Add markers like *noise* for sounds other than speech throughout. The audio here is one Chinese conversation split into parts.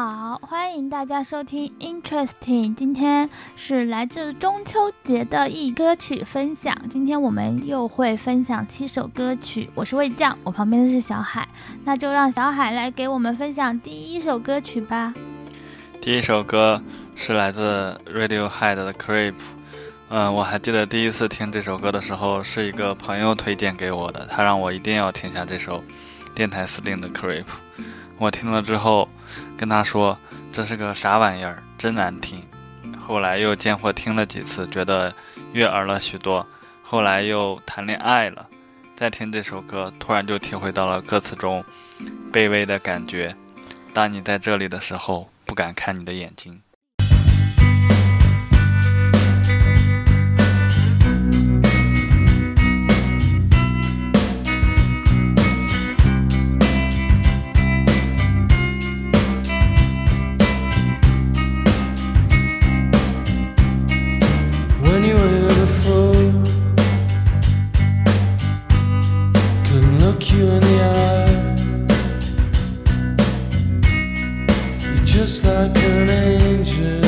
好，欢迎大家收听 Interesting。今天是来自中秋节的一歌曲分享。今天我们又会分享七首歌曲。我是魏酱，我旁边的是小海。那就让小海来给我们分享第一首歌曲吧。第一首歌是来自 Radiohead 的 Creep。嗯，我还记得第一次听这首歌的时候，是一个朋友推荐给我的，他让我一定要听下这首电台司令的 Creep。我听了之后，跟他说这是个啥玩意儿，真难听。后来又见货听了几次，觉得悦耳了许多。后来又谈恋爱了，再听这首歌，突然就体会到了歌词中卑微的感觉。当你在这里的时候，不敢看你的眼睛。just like an angel.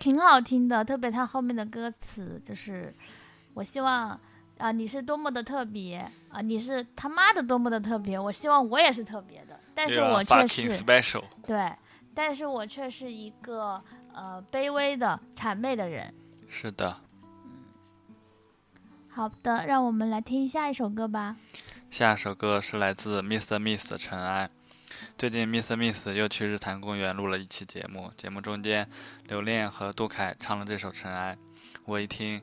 挺好听的，特别他后面的歌词就是，我希望啊你是多么的特别啊你是他妈的多么的特别，我希望我也是特别的，但是我却是对，但是我却是一个呃卑微的谄媚的人。是的，嗯，好的，让我们来听下一首歌吧。下一首歌是来自 Mr. Miss 的《尘埃》。最近 Miss Miss 又去日坛公园录了一期节目，节目中间刘恋和杜凯唱了这首《尘埃》，我一听，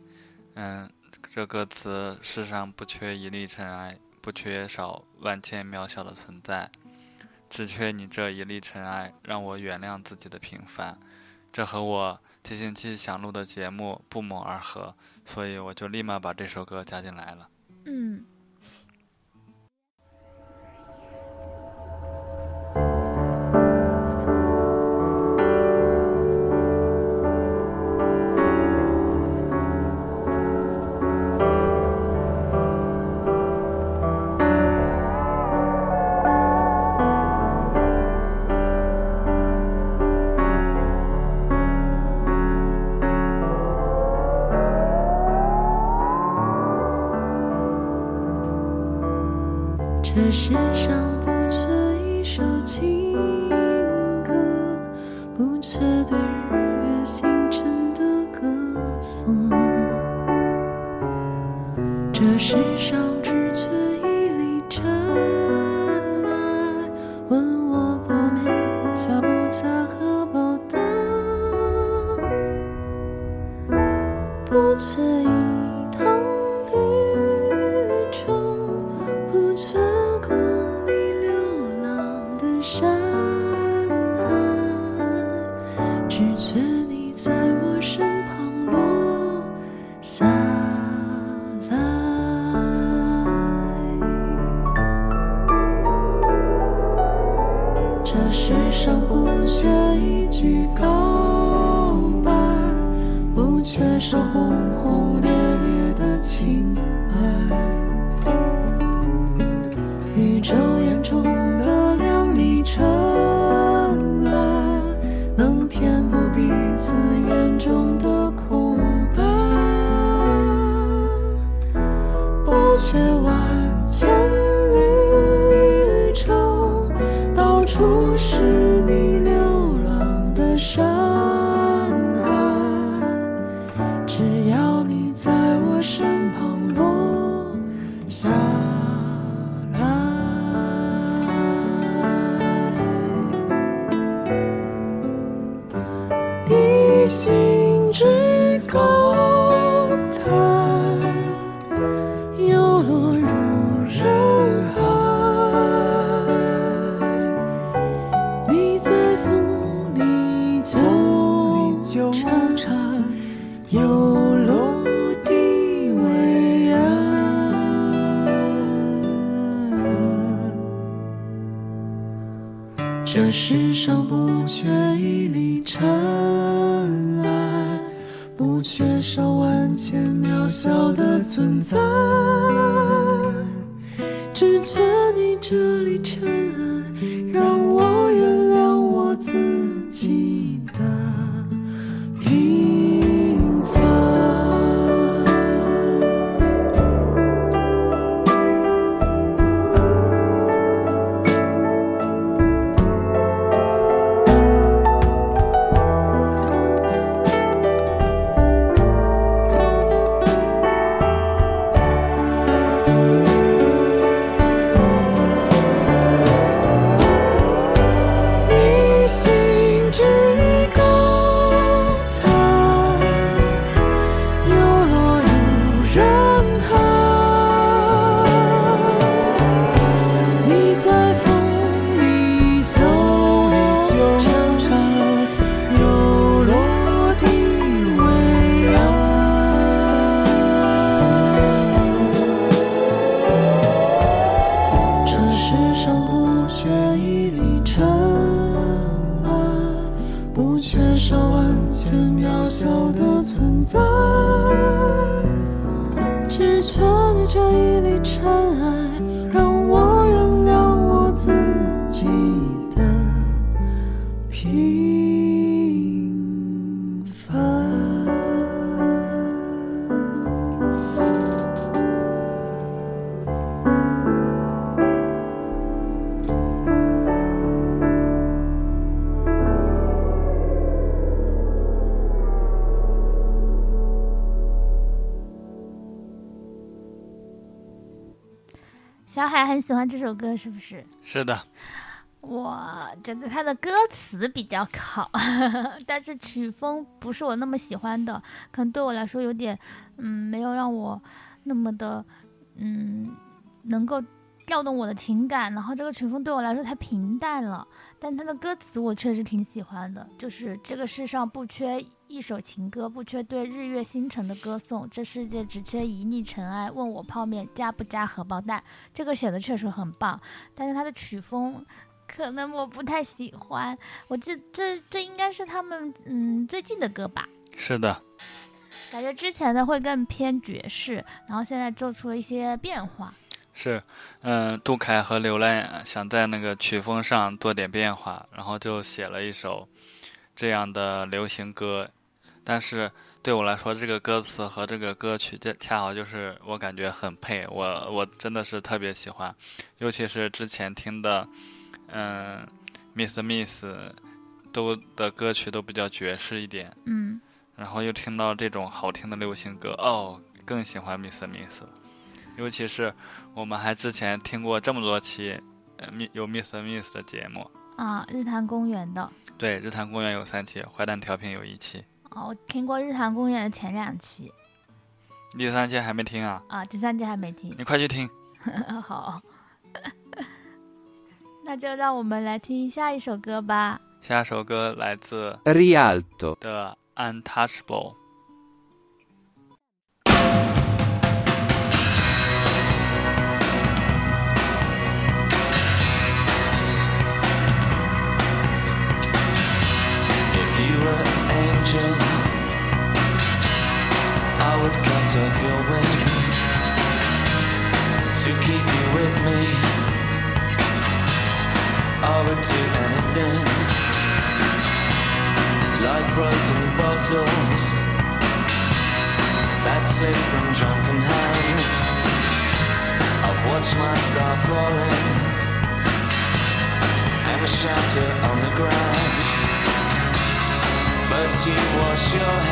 嗯，这歌词世上不缺一粒尘埃，不缺少万千渺小的存在，只缺你这一粒尘埃，让我原谅自己的平凡。这和我这星期想录的节目不谋而合，所以我就立马把这首歌加进来了。嗯。低头渺小的存在。欢这首歌，是不是？是的，我觉得他的歌词比较好，*laughs* 但是曲风不是我那么喜欢的，可能对我来说有点，嗯，没有让我那么的，嗯，能够调动我的情感。然后这个曲风对我来说太平淡了，但他的歌词我确实挺喜欢的，就是这个世上不缺一首情歌，不缺对日月星辰的歌颂，这世界只缺一粒尘埃。问我泡面加不加荷包蛋？这个写的确实很棒，但是他的曲风。可能我不太喜欢，我记这这应该是他们嗯最近的歌吧，是的，感觉之前的会更偏爵士，然后现在做出了一些变化。是，嗯，杜凯和刘兰想在那个曲风上做点变化，然后就写了一首这样的流行歌，但是对我来说，这个歌词和这个歌曲，这恰好就是我感觉很配，我我真的是特别喜欢，尤其是之前听的。嗯，Miss Miss 都的歌曲都比较爵士一点，嗯，然后又听到这种好听的流行歌，哦，更喜欢 Miss Miss 了。尤其是我们还之前听过这么多期，呃，有 Miss Miss 的节目啊，日坛公园的，对，日坛公园有三期，坏蛋调频有一期。哦，我听过日坛公园的前两期，第三期还没听啊？啊，第三期还没听，你快去听。*laughs* 好。*laughs* 那就让我们来听下一首歌吧。下一首歌来自 Rialto 的《Untouchable》。Wash your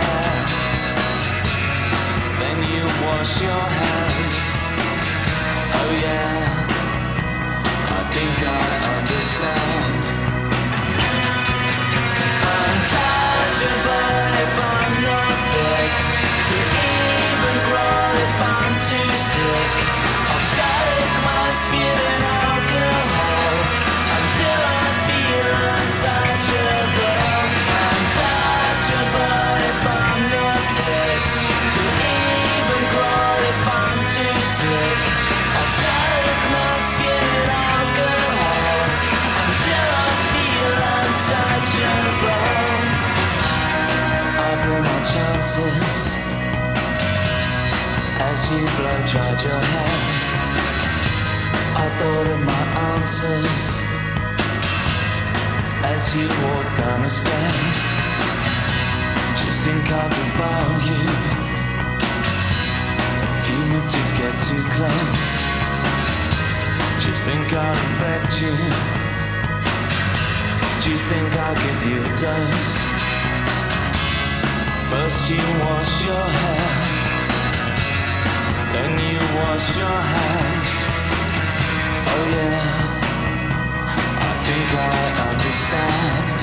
chances as you blow dried your hair. I thought of my answers as you walk down the stairs. Do you think I'll defile you if you were to get too close? Do you think I'll infect you? Do you think I'll give you a dose? First you wash your hair, then you wash your hands. Oh yeah, I think I understand.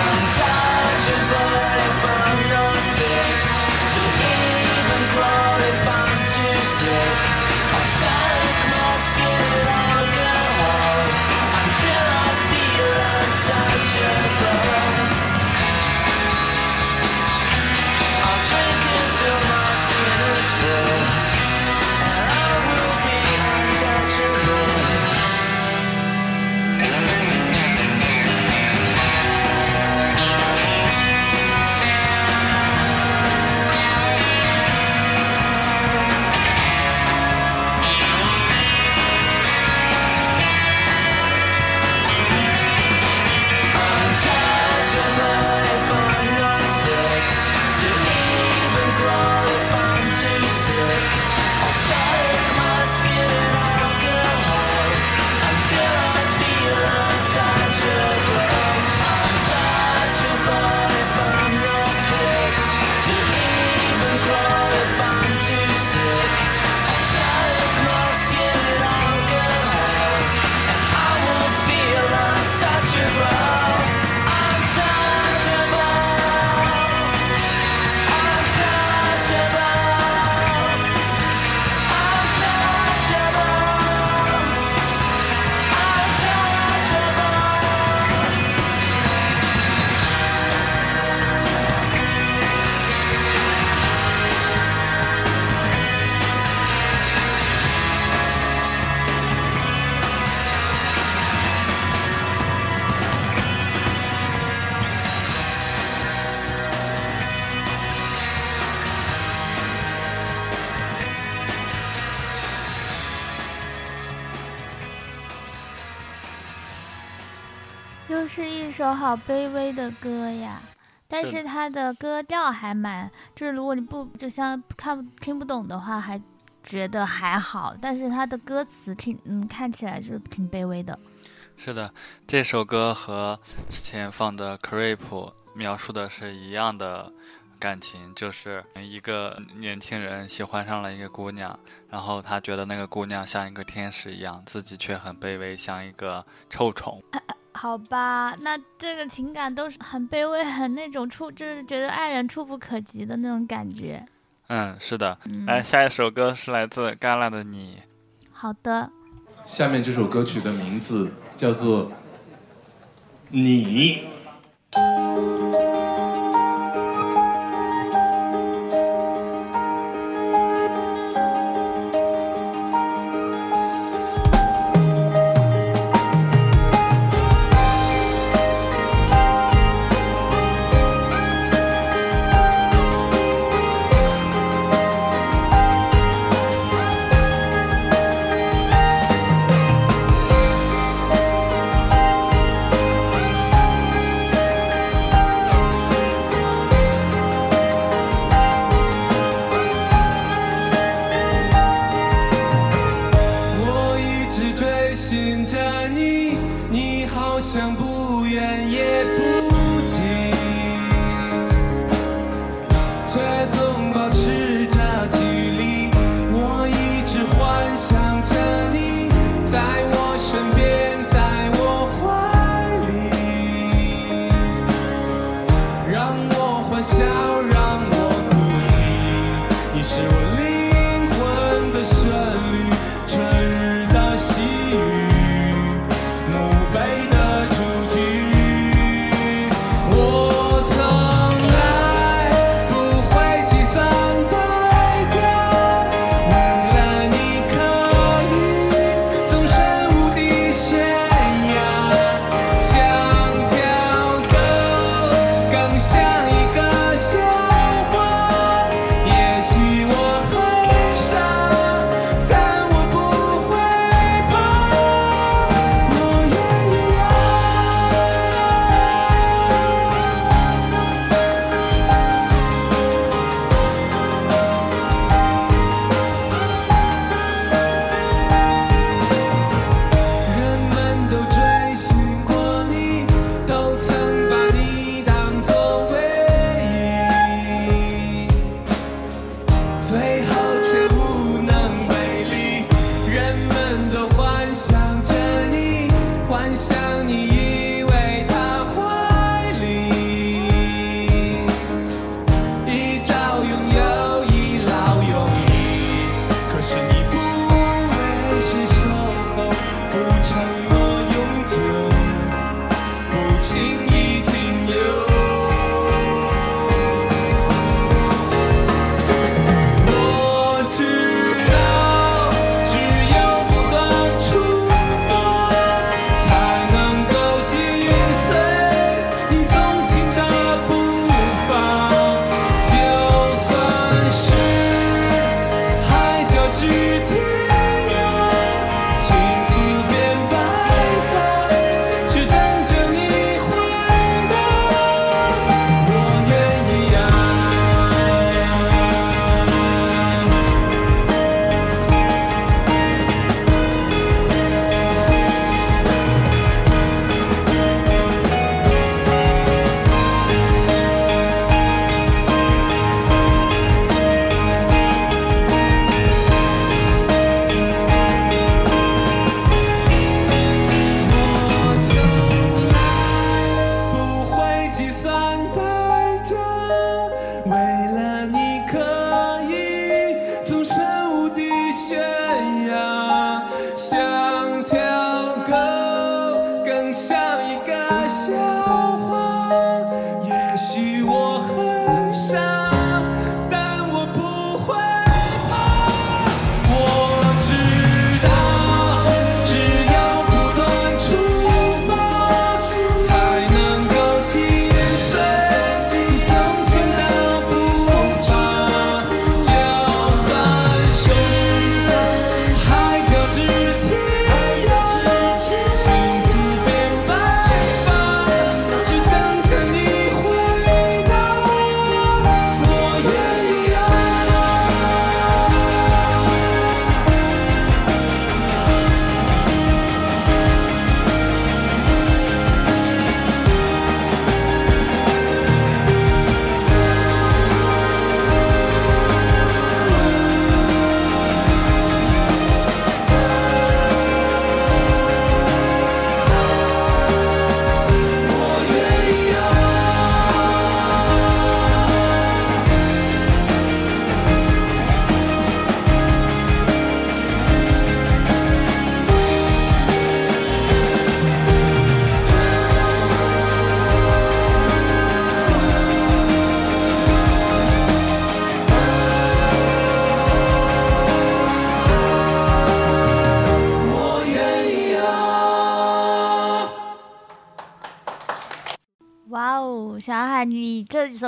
Untouchable if I'm not fit to even crawl if I'm too sick. I'll my skin 是一首好卑微的歌呀，但是是它的歌调还蛮，就是如果你不就像看不听不懂的话，还觉得还好，但是它的歌词挺嗯看起来就是挺卑微的。是的，这首歌和之前放的《Creep》描述的是一样的感情，就是一个年轻人喜欢上了一个姑娘，然后他觉得那个姑娘像一个天使一样，自己却很卑微，像一个臭虫。*laughs* 好吧，那这个情感都是很卑微，很那种触，就是觉得爱人触不可及的那种感觉。嗯，是的。嗯，来，下一首歌是来自戛纳的你。好的，下面这首歌曲的名字叫做《》。你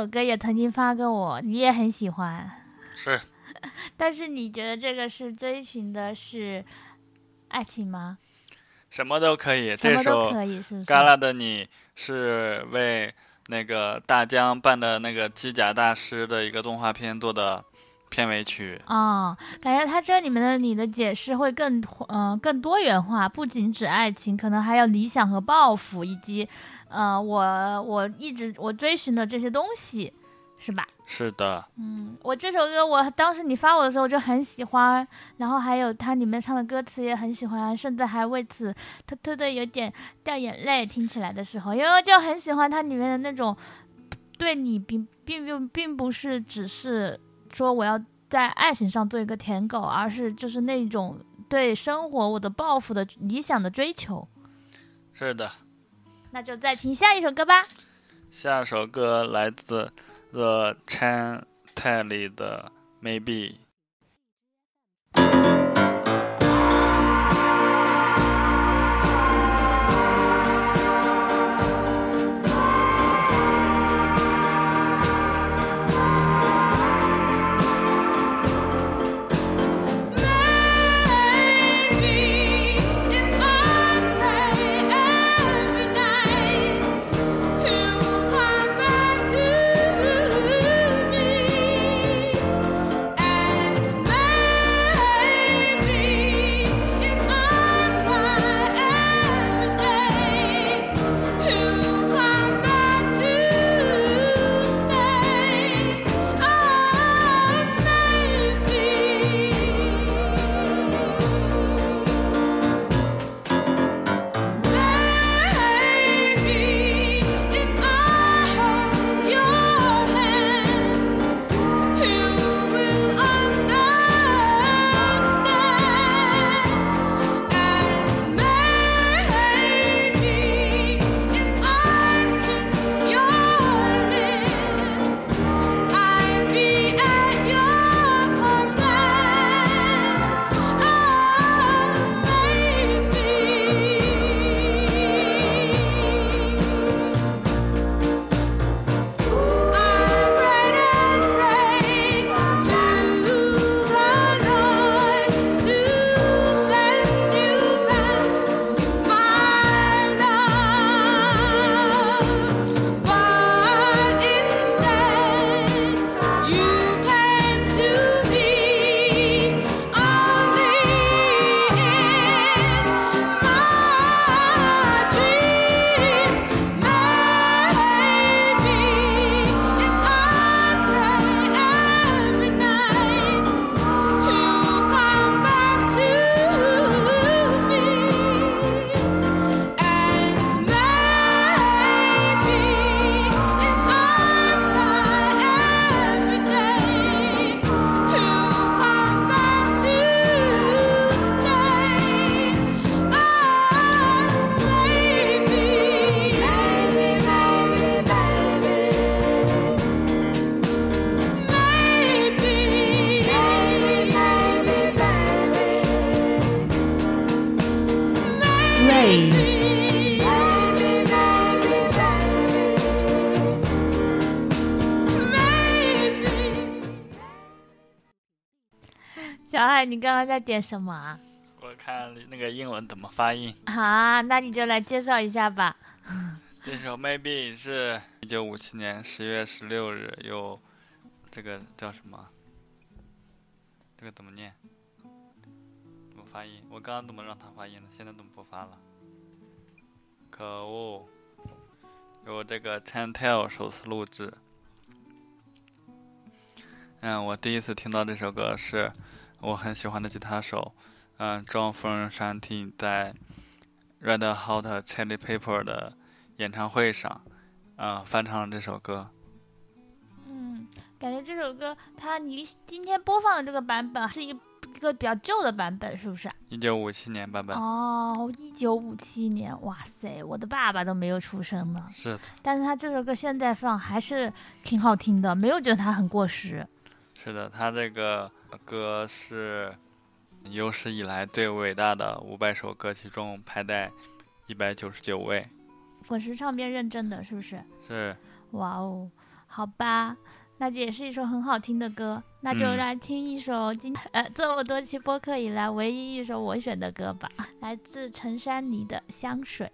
首歌也曾经发给我，你也很喜欢，是 *laughs* 但是你觉得这个是追寻的是爱情吗？什么都可以。这首可以，是不《是？旮旯的你》是为那个大疆办的那个机甲大师的一个动画片做的片尾曲。哦，感觉它这里面的你的解释会更嗯、呃更多元化，不仅指爱情，可能还有理想和抱负，以及呃我我一直我追寻的这些东西，是吧？是的，嗯，我这首歌我当时你发我的时候我就很喜欢，然后还有它里面唱的歌词也很喜欢，甚至还为此偷偷的有点掉眼泪，听起来的时候，因为就很喜欢它里面的那种对你并并并并不是只是说我要在爱情上做一个舔狗，而是就是那种对生活我的抱负的理想的追求。是的。那就再听下一首歌吧。下首歌来自 The chantelle。Maybe 你刚刚在点什么啊？我看那个英文怎么发音。啊，那你就来介绍一下吧。*laughs* 这首 Maybe 是一九五七年十月十六日由这个叫什么？这个怎么念？怎么发音？我刚刚怎么让他发音的？现在怎么不发了？可恶！由这个 Chantel 首次录制。嗯，我第一次听到这首歌是我很喜欢的吉他手，嗯，John Frusciante 在 Red Hot Chili Pepper 的演唱会上，啊、翻唱了这首歌。嗯，感觉这首歌它你今天播放的这个版本是一一个比较旧的版本，是不是？一九五七年版本，哦，一九五七年，哇塞，我的爸爸都没有出生呢。是的，但是他这首歌现在放还是挺好听的，没有觉得它很过时。是的他这个歌是有史以来最伟大的五百首歌曲中排在一百九十九位。滚石唱片认证的是不是？是。哇哦好吧那这也是一首很好听的歌那就来听一首今呃这么多期播客以来唯一一首我选的歌吧 *laughs* 来自陈珊妮的香水。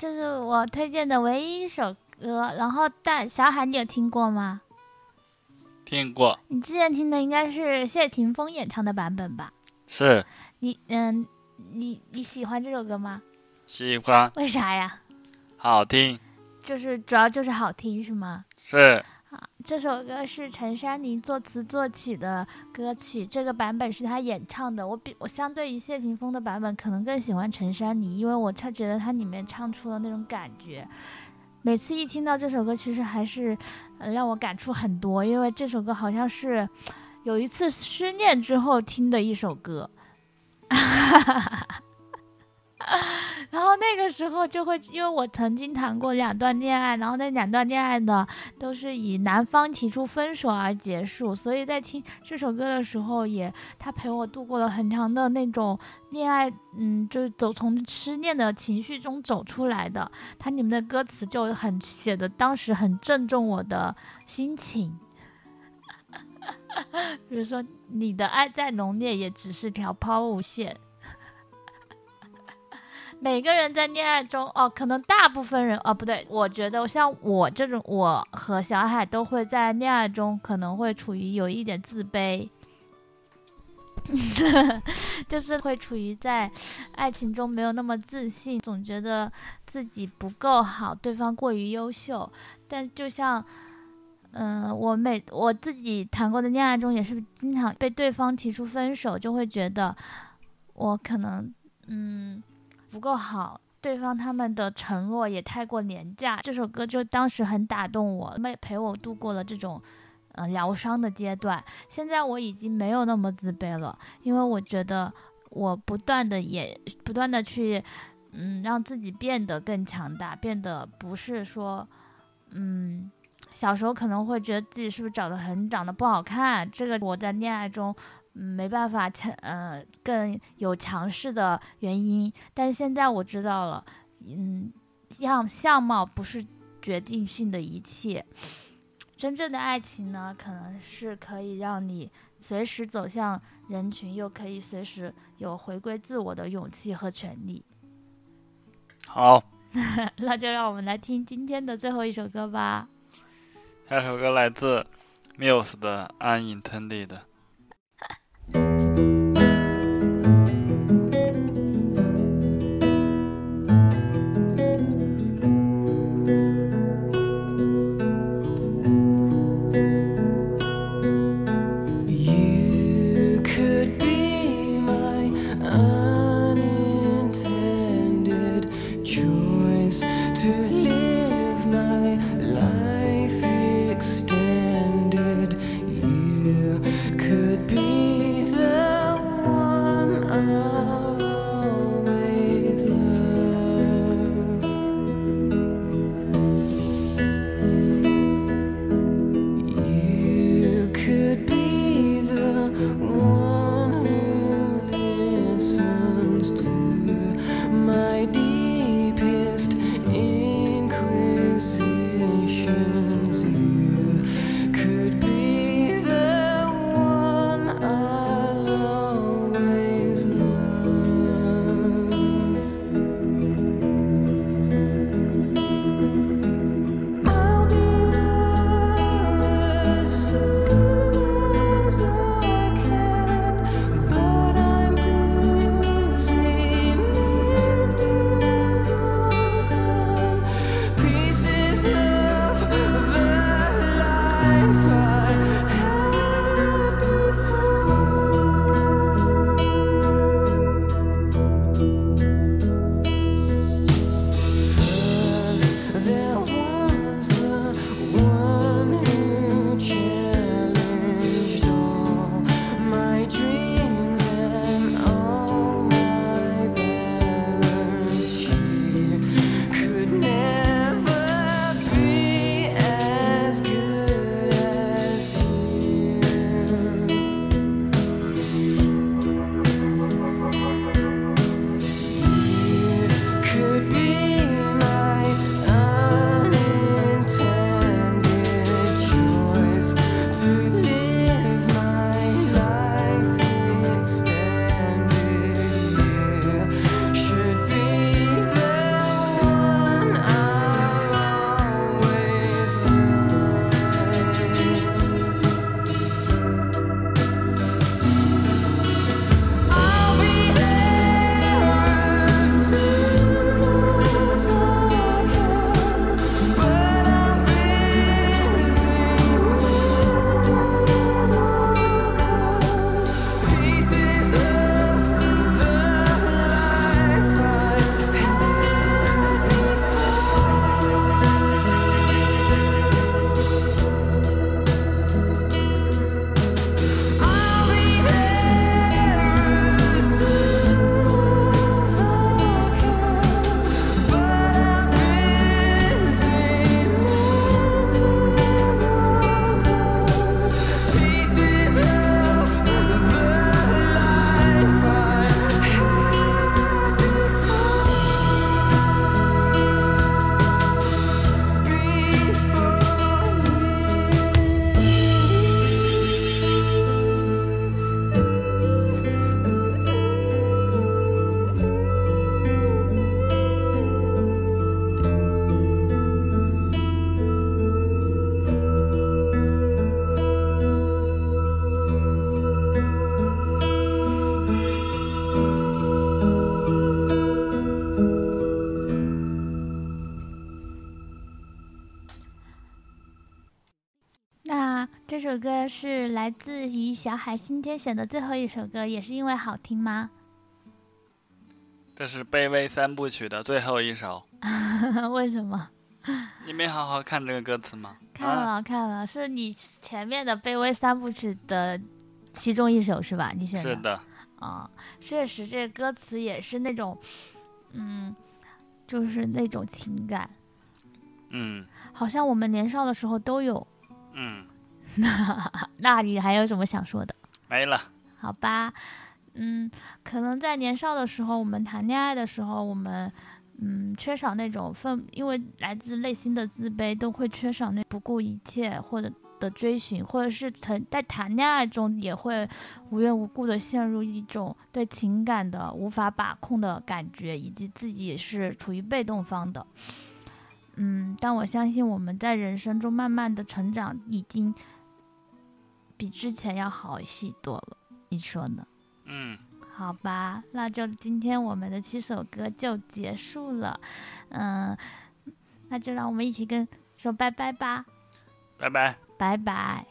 这是我推荐的唯一一首歌，然后但小海你有听过吗？听过。你之前听的应该是谢霆锋演唱的版本吧？是。你嗯，你你喜欢这首歌吗？喜欢。为啥呀？好听。就是主要就是好听，是吗？是。这首歌是陈珊妮作词作曲的歌曲，这个版本是她演唱的。我比我相对于谢霆锋的版本，可能更喜欢陈珊妮，因为我唱觉得她里面唱出了那种感觉。每次一听到这首歌，其实还是、呃、让我感触很多，因为这首歌好像是有一次失恋之后听的一首歌。*laughs* 时候就会，因为我曾经谈过两段恋爱，然后那两段恋爱呢都是以男方提出分手而结束，所以在听这首歌的时候也，他陪我度过了很长的那种恋爱，嗯，就是走从失恋的情绪中走出来的。它里面的歌词就很写的，当时很正中我的心情。*laughs* 比如说，你的爱再浓烈，也只是条抛物线。每个人在恋爱中，哦，可能大部分人，哦，不对，我觉得像我这种，我和小海都会在恋爱中可能会处于有一点自卑，*laughs* 就是会处于在爱情中没有那么自信，总觉得自己不够好，对方过于优秀。但就像，嗯、我每我自己谈过的恋爱中，也是经常被对方提出分手，就会觉得我可能，嗯。不够好，对方他们的承诺也太过廉价。这首歌就当时很打动我，陪陪我度过了这种，呃，疗伤的阶段。现在我已经没有那么自卑了，因为我觉得我不断的也不断的去，嗯，让自己变得更强大，变得不是说，嗯。小时候可能会觉得自己是不是长得很长得不好看，这个我在恋爱中，没办法强，呃，更有强势的原因。但是现在我知道了，嗯，样相貌不是决定性的一切。真正的爱情呢，可能是可以让你随时走向人群，又可以随时有回归自我的勇气和权利。好。*laughs* 那就让我们来听今天的最后一首歌吧。下首歌来自 Muse 的《Unintended》。来自于小海今天选的最后一首歌，也是因为好听吗？这是卑微三部曲的最后一首。*laughs* 为什么？你没好好看这个歌词吗？看啊、了看了，是你前面的《卑微三部曲》的其中一首是吧？你选的是的，啊，确实这个歌词也是那种，嗯，就是那种情感，嗯好像我们年少的时候都有。嗯，那 *laughs* 那你还有什么想说的？没了。好吧，嗯，可能在年少的时候，我们谈恋爱的时候，我们嗯缺少那种愤，因为来自内心的自卑，都会缺少那不顾一切或者的追寻，或者是谈在谈恋爱中也会无缘无故的陷入一种对情感的无法把控的感觉，以及自己是处于被动方的。嗯，但我相信我们在人生中慢慢的成长，已经比之前要好戏多了你说呢？嗯。好吧那就今天我们的七首歌就结束了嗯那就让我们一起跟说拜拜吧拜拜。拜拜。